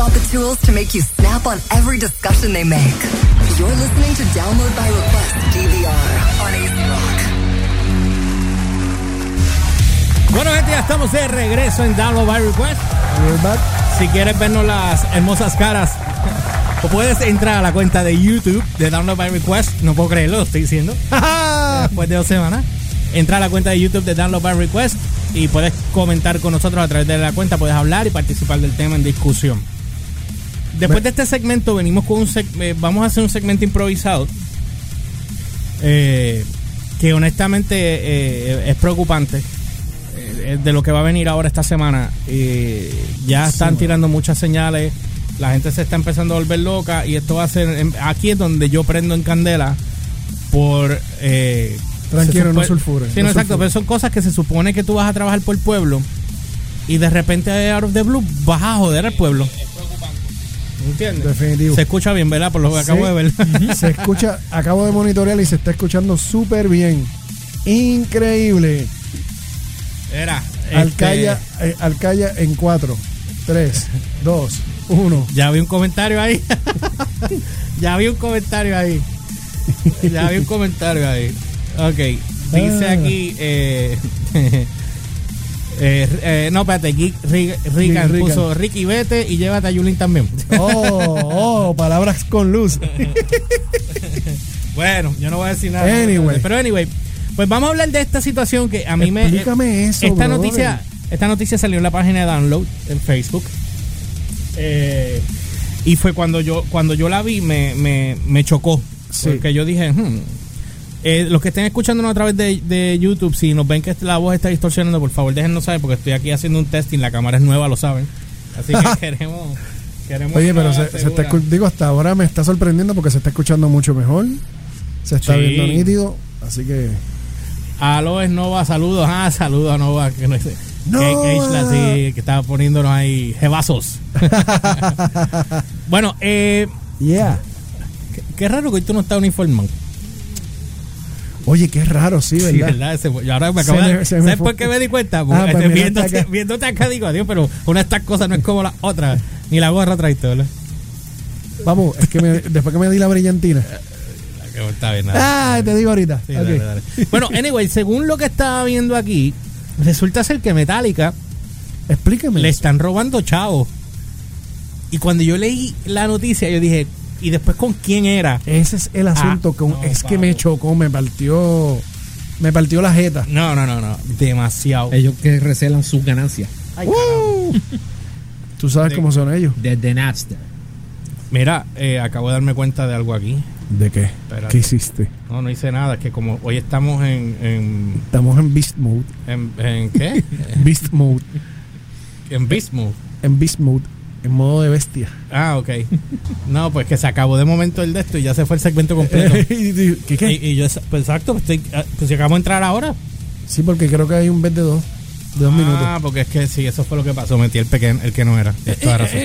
got the tools to make you snap on every discussion they make. You're listening to Download by Request DVR on AC Rock. Bueno, gente, ya estamos de regreso en Download by Request. We're back. Si quieres vernos las hermosas caras, o puedes entrar a la cuenta de YouTube de Download by Request. No puedo creerlo, lo estoy diciendo. Después de dos semanas. Entra a la cuenta de YouTube de Download by Request y puedes comentar con nosotros a través de la cuenta. Puedes hablar y participar del tema en discusión. Después de este segmento, venimos con un seg- eh, vamos a hacer un segmento improvisado. eh, que honestamente eh, es preocupante eh, de lo que va a venir ahora esta semana. Ya están tirando muchas señales, la gente se está empezando a volver loca y esto va a ser, aquí es donde yo prendo en candela por... eh, Tranquilo, no sulfures, Sí, no no, exacto, pero son cosas que se supone que tú vas a trabajar por el pueblo y de repente out of the blue vas a joder al pueblo. ¿Entiendes? Definitivo. Se escucha bien, ¿verdad? Por lo que acabo de ver. Sí, se escucha, acabo de monitorear y se está escuchando súper bien. Increíble. Era. Alcaya, este, eh, Alcaya en 4, 3, 2, 1. Ya vi un comentario ahí. ya vi un comentario ahí. Ya vi un comentario ahí. Ok. Dice Ah. aquí. Eh, eh, eh, no, espérate. Geek Ri- Rican Rican. puso Ricky vete y llévate a Yulín también. Oh, oh, palabras con luz. bueno, yo no voy a decir nada. Anyway. Pero anyway. Pues vamos a hablar de esta situación que a mí me. Explícame eso, Esta brother. noticia, esta noticia salió en la página de Download en Facebook. Eh, y fue cuando yo cuando yo la vi me, me, me chocó. Sí. Porque yo dije, hmm. Eh, los que estén escuchándonos a través de, de YouTube, si nos ven que la voz está distorsionando, por favor déjennos saber porque estoy aquí haciendo un testing, la cámara es nueva, lo saben. Así que queremos, queremos Oye, pero se, se está digo, hasta ahora me está sorprendiendo porque se está escuchando mucho mejor. Se está Sí. viendo nítido. Así que. Aló, es Nova, saludos. Ah, saludos a Nova. Que no es, Nova. Que, estaba poniéndonos ahí jebazos. bueno, eh, Yeah. qué, qué raro que hoy tú no estás uniformado. Oye, qué raro, sí, ¿verdad? Sí, ¿verdad? Ese- y ahora me Se acabo de- me- ¿Sabes por qué me di cuenta? Ah, Porque, pues este, viéndote, acá. viéndote acá digo, adiós, pero una de estas cosas no es como la otra. Ni la gorra traiste, ¿verdad? Vamos, es que me- después que me di la brillantina. Está bien, nada. Ah, te digo ahorita. Sí, Ok. dale, dale. Bueno, anyway, según lo que estaba viendo aquí, resulta ser que Metallica Explícame. le eso. están robando chavos. Y cuando yo leí la noticia, yo dije, ¿y después con quién era? Ese es el asunto. Ah, con, no, es que me chocó, me partió. Me partió la jeta. No, no, no, no. Demasiado. Ellos que recelan sus ganancias Ay, Uh. Tú sabes cómo son ellos. desde Napster. Mira, eh, acabo de darme cuenta de algo aquí. ¿De qué? Espérate. ¿Qué hiciste? No, no hice nada. Es que como hoy estamos en... ¿En, Estamos en Beast Mode. en, en qué? Beast Mode. en Beast Mode. En Beast Mode. En modo de bestia. Ah, ok. No, pues que se acabó de momento el de esto y ya se fue el segmento completo. ¿Qué, qué? y, y yo, pues exacto, pues, estoy, ah, pues si acabamos de entrar ahora. Sí, porque creo que hay un bet de dos. De dos ah, minutos. porque es que sí, eso fue lo que pasó. Metí el pequeño, el que no era. Tienes toda razón.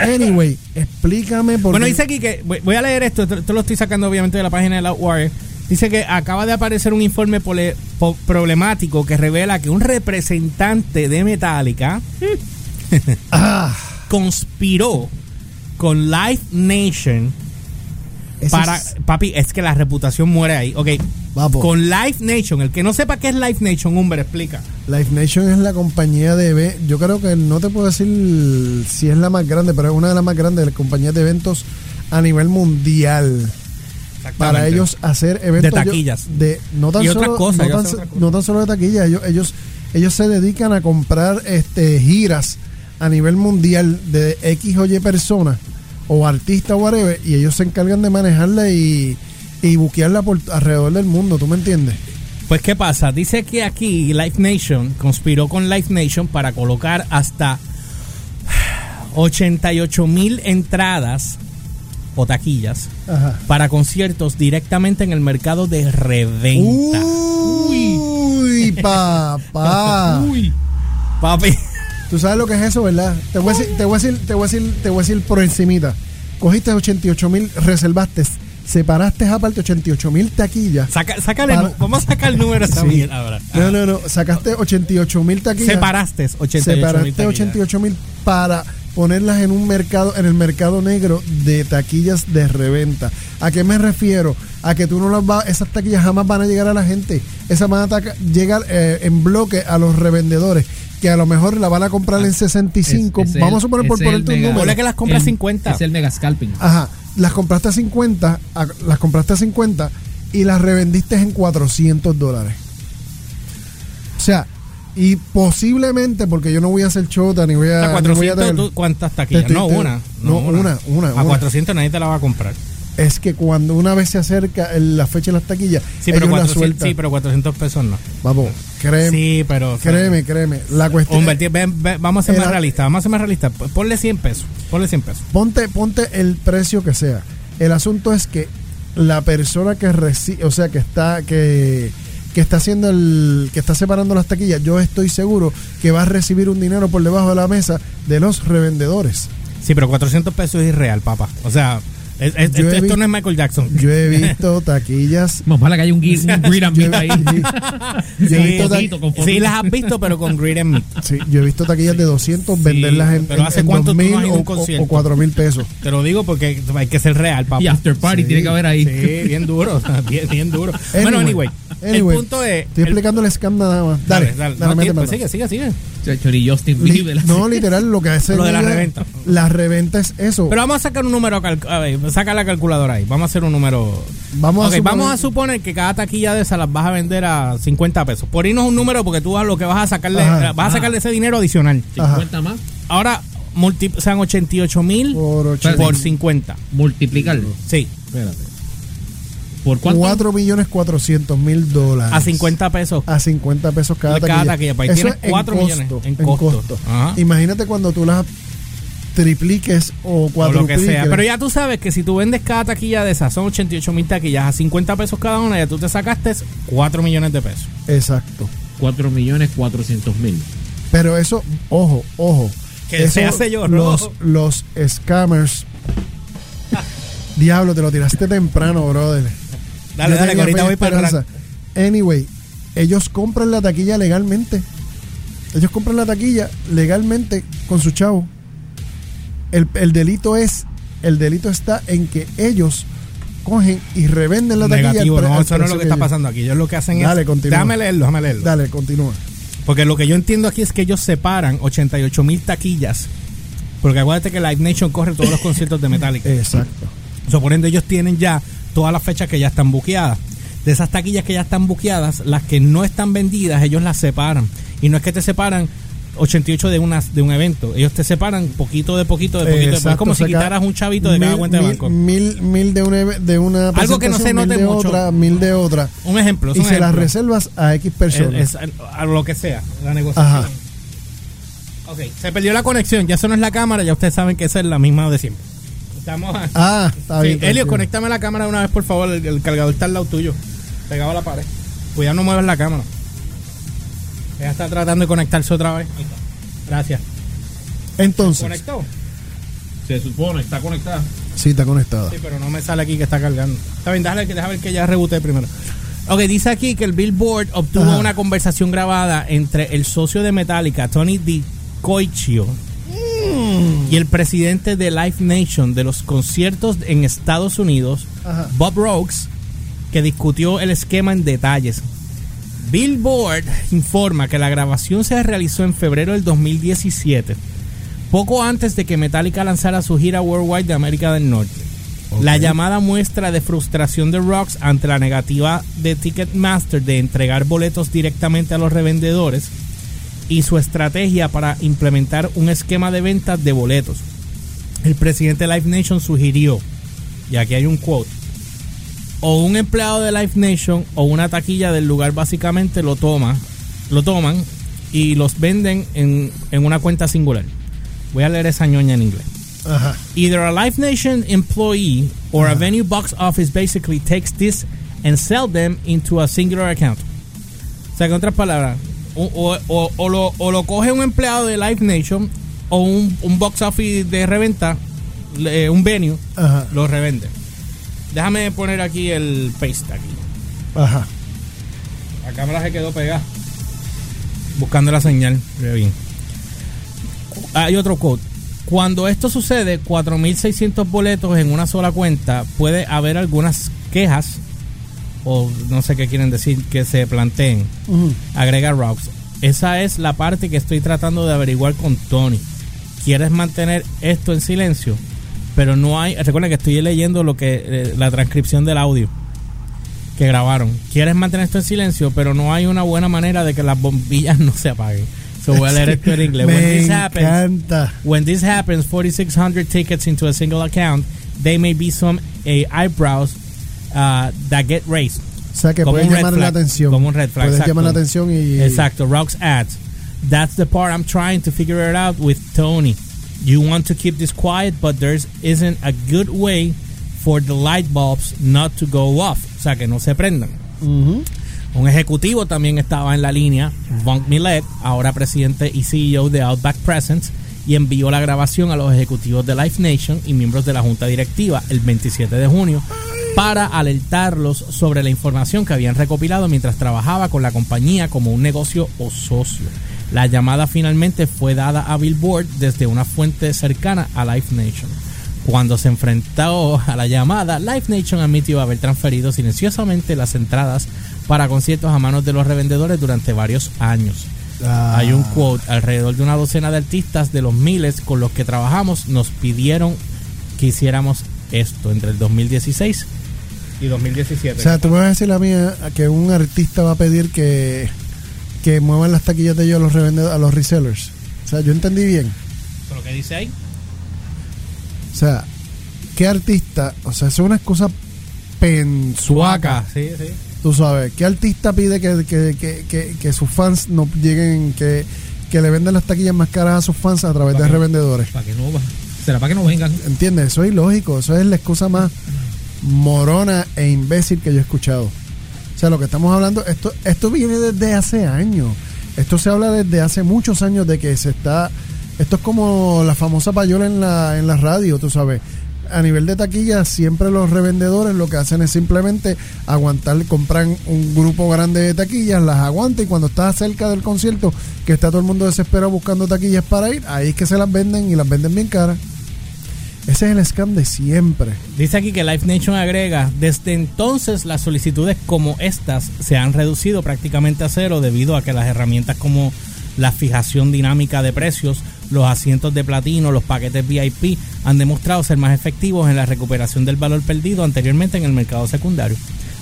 Anyway, explícame por Bueno, qué. dice aquí que voy a leer esto, esto, lo estoy sacando obviamente de la página de la Wire. Dice que acaba de aparecer un informe pole- po- problemático que revela que un representante de Metallica Ah, conspiró con Live Nation para es- papi, es que la reputación muere ahí. Ok, Vamos. con Live Nation, el que no sepa qué es Live Nation, hombre, explica. Live Nation es la compañía de eventos. Yo creo que no te puedo decir si es la más grande, pero es una de las más grandes de las compañías de eventos a nivel mundial. Para ellos hacer eventos De yo- taquillas. de no tan Y solo otras cosas, no, tan, no tan solo de taquillas ellos, ellos ellos se dedican a comprar este giras a nivel mundial de X o Y personas o artistas o whatever y ellos se encargan de manejarla y y buquearla por alrededor del mundo, ¿tú me entiendes? Pues, ¿qué pasa? Dice que aquí Live Nation conspiró con Live Nation para colocar hasta 88 mil entradas o taquillas Ajá. para conciertos directamente en el mercado de reventa. Uy, papá. Papi, Tú sabes lo que es eso, ¿verdad? Te voy a decir, te voy a decir, te voy a decir, te voy a decir por encimita. Cogiste 88 mil, reservaste, separaste aparte 88 mil taquillas. saca, sácale, Para- vamos a sacar el número Sí. mierda ahora. No, no, no, sacaste 88 mil taquillas. Separaste 88 mil separaste taquillas. 88 mil para ponerlas en un mercado, en el mercado negro de taquillas de reventa. ¿A qué me refiero? A que tú no las vas, esas taquillas jamás van a llegar a la gente. Esas van a llegar eh, en bloque a los revendedores, que a lo mejor la van a comprar en 65. Es- es Vamos el- a suponer por ponerte un número. Ponle que las compras el- 50. Es el mega scalping. Ajá, las compraste a 50, a- las compraste a 50 y las revendiste en 400 dólares. O sea, y posiblemente, porque yo no voy a hacer chota ni voy O a. sea, ni voy a 400, tener- ¿tú ¿cuántas taquillas? Te- te- no, una. no, una, una, A una. 400 nadie te la va a comprar. Es que cuando una vez se acerca la fecha de las taquillas, Sí, pero, ellos la 400, sueltan. sí, pero 400 pesos no. Vamos, créeme, Sí, pero... créeme, créeme. La cuestión. Ven, ven, vamos a ser Era- más realistas, vamos a ser más realistas. Ponle 100 pesos, ponle 100 pesos. ponte, ponte el precio que sea. El asunto es que la persona que recibe, o sea, que está, que, que está haciendo el, que está separando las taquillas, yo estoy seguro que va a recibir un dinero por debajo de la mesa de los revendedores. Sí, pero 400 pesos es irreal, papá. O sea, es- es- Yo esto, no es Michael Jackson. Yo he visto taquillas. Más vale que haya un, green and Yo, meat ahí. yo he Sí, visto Sí, las has visto, pero con Greed and Meat. sí, yo he visto taquillas de 200 venderlas en, pero ¿hace en cuánto no 2000 has ido a un o, o 4 mil pesos. Te lo digo porque hay que ser real, papá. Y after party Sí. tiene que haber ahí. Sí, bien duro, bien, bien duro. bueno, anyway, anyway, el punto es... Estoy el- explicando el scam nada más. Dale, dale, dale. dale, No, pues sigue, sigue, sigue. Chori Justin Li- Bieber. no, literal, lo que hace Lo de la reventa. La reventa es eso. Pero vamos a sacar un número, a ver, saca la calculadora ahí. Vamos a hacer un número. Vamos a suponer- vamos a suponer que cada taquilla de esas las vas a vender a 50 pesos. Por irnos un número porque tú vas lo que vas a sacarle, Ajá. vas a Ajá. sacarle ese dinero adicional. 50 más. Ahora, multi, sean 88 mil por por 50. Multiplicarlo. Sí, Espérate. ¿Por cuánto? 4 millones 400 mil dólares. a 50 pesos. A 50 pesos cada Cada taquilla. taquilla, pues ahí Eso tienes es en 4 costo, millones en en costo. costo. Ajá. Imagínate cuando tú las tripliques o O lo que cuadrupliques. sea. Pero ya tú sabes que si tú vendes cada taquilla de esas, son 88 mil taquillas a 50 pesos cada una, ya tú te sacaste 4 millones de pesos. Exacto. 4 millones 400 mil. Pero eso, ojo, ojo. Que Eso, se hace yo, los, los scammers. Diablo, te lo tiraste temprano, brother. Dale, dale, que ahorita voy para esperanza. Anyway, ellos compran la taquilla legalmente. Ellos compran la taquilla legalmente con su chavo. El, el delito es, el delito está en que ellos cogen y revenden la taquilla. Negativo, pre- no, eso no es lo que que está ellos- pasando aquí. Ellos lo que hacen Dale, es. continúa. Déjame leerlo, déjame leerlo. Dale, continúa. Porque lo que yo entiendo aquí es que ellos separan 88 mil taquillas. Porque acuérdate que Live Nation corre todos los conciertos de Metallica. Exacto. Suponiendo ellos tienen ya todas las fechas que ya están buqueadas. De esas taquillas que ya están buqueadas, las que no están vendidas, ellos las separan. Y no es que te separan 88 de, una, de un evento. Ellos te separan poquito de poquito de poquito. de poquito. Es como si quitaras un chavito de cada mil- cuenta de mil- banco. Mil, mil de una, de una Algo que no se note mil de mucho. otra, mil de otra. Un ejemplo. Y un se las reservas a X personas. A lo que sea, la negociación. Ajá. Ok, se perdió la conexión, ya eso no es la cámara, ya ustedes saben que esa es la misma de siempre. Estamos a... Ah, está Sí, bien. Elio, tranquilo. conéctame la cámara una vez, por favor, el, el cargador está al lado tuyo, pegado a la pared. Cuidado, no muevas la cámara. Ella está tratando de conectarse otra vez. Ahí está. Gracias. Entonces, ¿Conectó? Se supone, está conectada. sí, está conectada. Sí, pero no me sale aquí que está cargando. Está bien, déjame, que- déjame ver que ya reboté primero. Ok, dice aquí que el Billboard obtuvo Ajá. una conversación grabada entre el socio de Metallica, Tony Di Y el presidente de Live Nation de los conciertos en Estados Unidos, Ajá. Bob Rokes, que discutió el esquema en detalles. Billboard informa que la grabación se realizó en febrero del 2017, poco antes de que Metallica lanzara su gira worldwide de América del Norte. La llamada muestra de frustración de Rocks ante la negativa de Ticketmaster de entregar boletos directamente a los revendedores y su estrategia para implementar un esquema de ventas de boletos. El presidente de Live Nation sugirió, y aquí hay un quote, o un empleado de Live Nation o una taquilla del lugar básicamente lo toma, lo toman y los venden en, en una cuenta singular. Voy a leer esa ñoña en inglés. Either a Live Nation employee or a venue box office basically takes this and sell them into a singular account. O sea, que en otras palabras, o, o- o- lo, o lo coge un empleado de Live Nation o un, un box office de reventa, le- un venue, Ajá. lo revende. Déjame poner aquí el paste aquí. Ajá. La cámara se quedó pegada. Buscando la señal. Bien. Hay otro quote. Cuando esto sucede, 4.600 boletos en una sola cuenta, puede haber algunas quejas, o no sé qué quieren decir, que se planteen. Agrega Rox. Esa es la parte que estoy tratando de averiguar con Tony. ¿Quieres mantener esto en silencio? Pero no hay. Recuerda que estoy leyendo lo que eh, la transcripción del audio que grabaron. Quieres mantener esto en silencio, pero no hay una buena manera de que las bombillas no se apaguen. So voy a leer esto en inglés. When Me this happens, encanta. When this happens, 4,600 tickets into a single account, there may be some eh, eyebrows uh, that get raised. O sea que Como puedes llamar la atención. Como un red flag, Puedes exacto. llamar la atención y. Exacto, Rocks adds. That's the part I'm trying to figure it out with Tony. You want to keep this quiet, but there isn't a good way for the light bulbs not to go off. O sea, que no se prendan. Un ejecutivo también estaba en la línea, Von Millet, ahora presidente y CEO de Outback Presents, y envió la grabación a los ejecutivos de Life Nation y miembros de la junta directiva el 27 de junio para alertarlos sobre la información que habían recopilado mientras trabajaba con la compañía como un negocio o socio. La llamada finalmente fue dada a Billboard desde una fuente cercana a Life Nation. Cuando se enfrentó a la llamada, Live Nation admitió haber transferido silenciosamente las entradas para conciertos a manos de los revendedores durante varios años. Ah. Hay un quote, alrededor de una docena de artistas de los miles con los que trabajamos nos pidieron que hiciéramos esto entre el 2016 y 2017. O sea, tú me vas a decir a mí eh, que un artista va a pedir que, que muevan las taquillas de ellos a los revendedores, a los resellers. O sea, yo entendí bien. ¿Eso es lo que dice ahí? O sea, ¿qué artista? O sea, eso es una excusa pensuaca. Sí, sí. Tú sabes, ¿qué artista pide que, que, que, que, que sus fans no lleguen, que, que le vendan las taquillas más caras a sus fans a través de ¿Para qué? revendedores? Para que no será para que no vengan. ¿Entiendes? Eso es ilógico. Eso es la excusa más morona e imbécil que yo he escuchado. O sea, lo que estamos hablando, esto, esto viene desde hace años. Esto se habla desde hace muchos años de que se está. Esto es como la famosa payola en la, en radio, tú sabes. A nivel de taquilla, siempre los revendedores lo que hacen es simplemente aguantar, compran un grupo grande de taquillas, las aguantan y cuando estás cerca del concierto, que está todo el mundo desesperado buscando taquillas para ir, ahí es que se las venden y las venden bien caras. Ese es el scam de siempre. Dice aquí que Life Nation agrega, desde entonces las solicitudes como estas se han reducido prácticamente a cero debido a que las herramientas como la fijación dinámica de precios, los asientos de platino, los paquetes VIP han demostrado ser más efectivos en la recuperación del valor perdido anteriormente en el mercado secundario.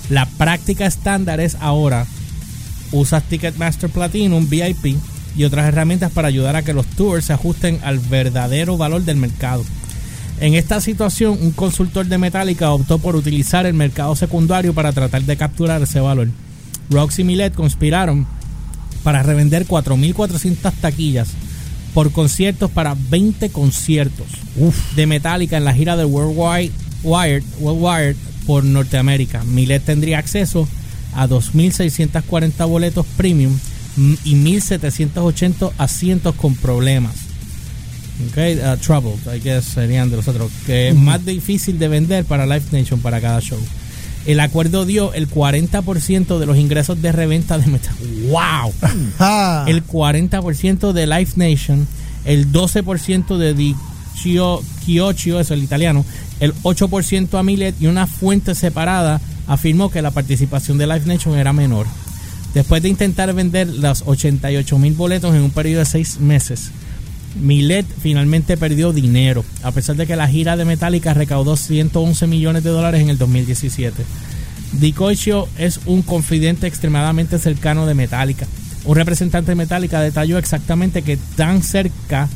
La práctica estándar es ahora usas Ticketmaster Platinum, VIP y otras herramientas para ayudar a que los tours se ajusten al verdadero valor del mercado. En esta situación, un consultor de Metallica optó por utilizar el mercado secundario para tratar de capturar ese valor. Roxy y Millet conspiraron para revender 4.400 taquillas por conciertos para 20 conciertos de Metallica en la gira de Worldwide Wired, Worldwide por Norteamérica. Millet tendría acceso a 2.640 boletos premium y 1.780 asientos con problemas. Okay, uh, troubled, I guess serían de los otros, que es más difícil de vender para Live Nation para cada show. El acuerdo dio el 40% de los ingresos de reventa de metal. ¡Wow! ¡Ja! El 40% de Live Nation, el 12% de Di Chio- Chiocchio, eso el italiano, el 8% a Millet y una fuente separada afirmó que la participación de Live Nation era menor. Después de intentar vender los 88 mil boletos en un periodo de seis meses, Millet finalmente perdió dinero, a pesar de que la gira de Metallica recaudó 111 millones de dólares en el 2017. Dicocho es un confidente extremadamente cercano de Metallica. Un representante de Metallica detalló exactamente que tan cerca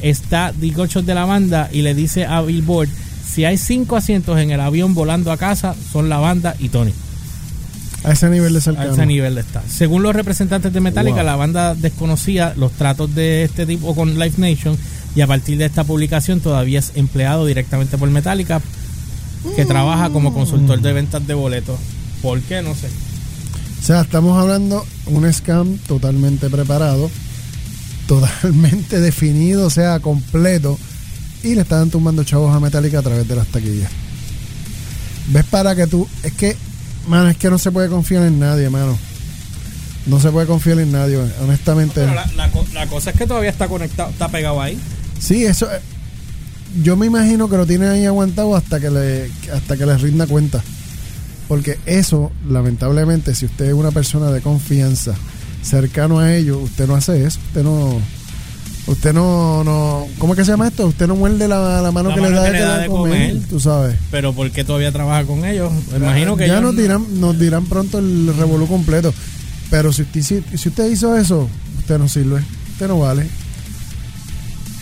está Dicocho de la banda y le dice a Billboard, si hay cinco asientos en el avión volando a casa, son la banda y Tony. A ese nivel de A cercano. ese nivel está. Según los representantes de Metallica, Wow. la banda desconocía los tratos de este tipo con Live Nation y a partir de esta publicación todavía es empleado directamente por Metallica que trabaja como consultor de ventas de boletos. ¿Por qué? No sé. O sea, estamos hablando un scam totalmente preparado, totalmente definido, o sea, completo, y le están tumbando chavos a Metallica a través de las taquillas. ¿Ves para que tú... Es que, mano, es que no se puede confiar en nadie, mano. No se puede confiar en nadie, honestamente. Pero la, la co- la cosa es que todavía está conectado, está pegado ahí. Sí, eso... eh, yo me imagino que lo tienen ahí aguantado hasta que le hasta que les rinda cuenta. Porque eso, lamentablemente, si usted es una persona de confianza, cercano a ellos, usted no hace eso. Usted no. Usted no, no. ¿Cómo es que se llama esto? Usted no muerde la, la mano La que mano le da que de, le da de comer, comer. Tú sabes. Pero ¿por qué todavía trabaja con ellos? Me imagino que ya ellos nos no- dirán, nos dirán pronto el revolú completo. Pero si usted, si, si usted hizo eso, usted no sirve. Usted no vale.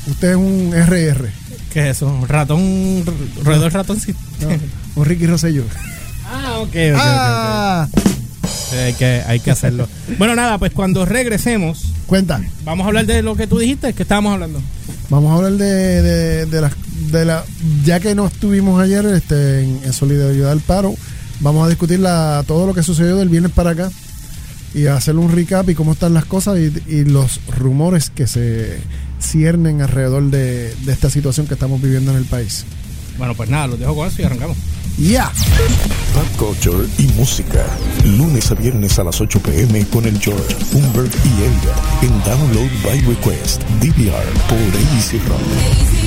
Usted es un RR. ¿Qué es eso? ¿Un ratón? ¿Roedor ratoncito? ¿no? un Ricky Rosselló. Ah, ok. Ah, Sí, hay, que, hay que hacerlo. bueno, nada, pues cuando regresemos, cuenta. vamos a hablar de lo que tú dijiste, que estábamos hablando. Vamos a hablar de, de, de las de la ya que no estuvimos ayer este, en, en solidaridad al paro, vamos a discutir la, todo lo que sucedió del viernes para acá y hacer un recap y cómo están las cosas y, y los rumores que se ciernen alrededor de, de esta situación que estamos viviendo en el país. Bueno, pues nada, los dejo con eso y arrancamos. Ya. Pop culture y música. Lunes a viernes a las 8 pm con el George, Humbert y Elga. En Download by Request. DVR por AC Rock.